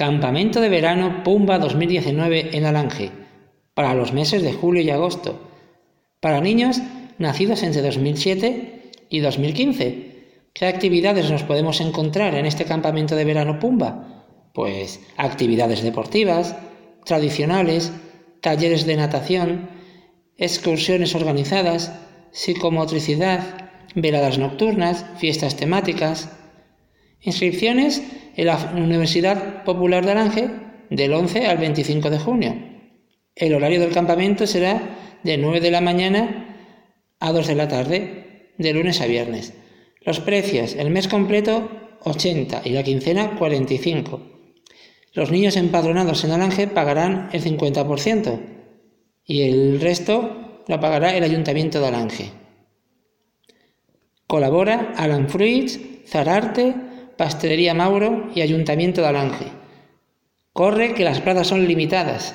Campamento de verano Pumba 2019 en Alange, para los meses de julio y agosto, para niños nacidos entre 2007 y 2015. ¿Qué actividades nos podemos encontrar en este campamento de verano Pumba? Pues actividades deportivas, tradicionales, talleres de natación, excursiones organizadas, psicomotricidad, veladas nocturnas, fiestas temáticas. Inscripciones en la Universidad Popular de Alange del 11 al 25 de junio. El horario del campamento será de 9 de la mañana a 2 de la tarde, de lunes a viernes. Los precios, el mes completo 80 y la quincena 45. Los niños empadronados en Alange pagarán el 50% y el resto lo pagará el Ayuntamiento de Alange. Colabora Alan Fruits, Zararte, Pastelería Mauro y Ayuntamiento de Alange. Corre que las plazas son limitadas.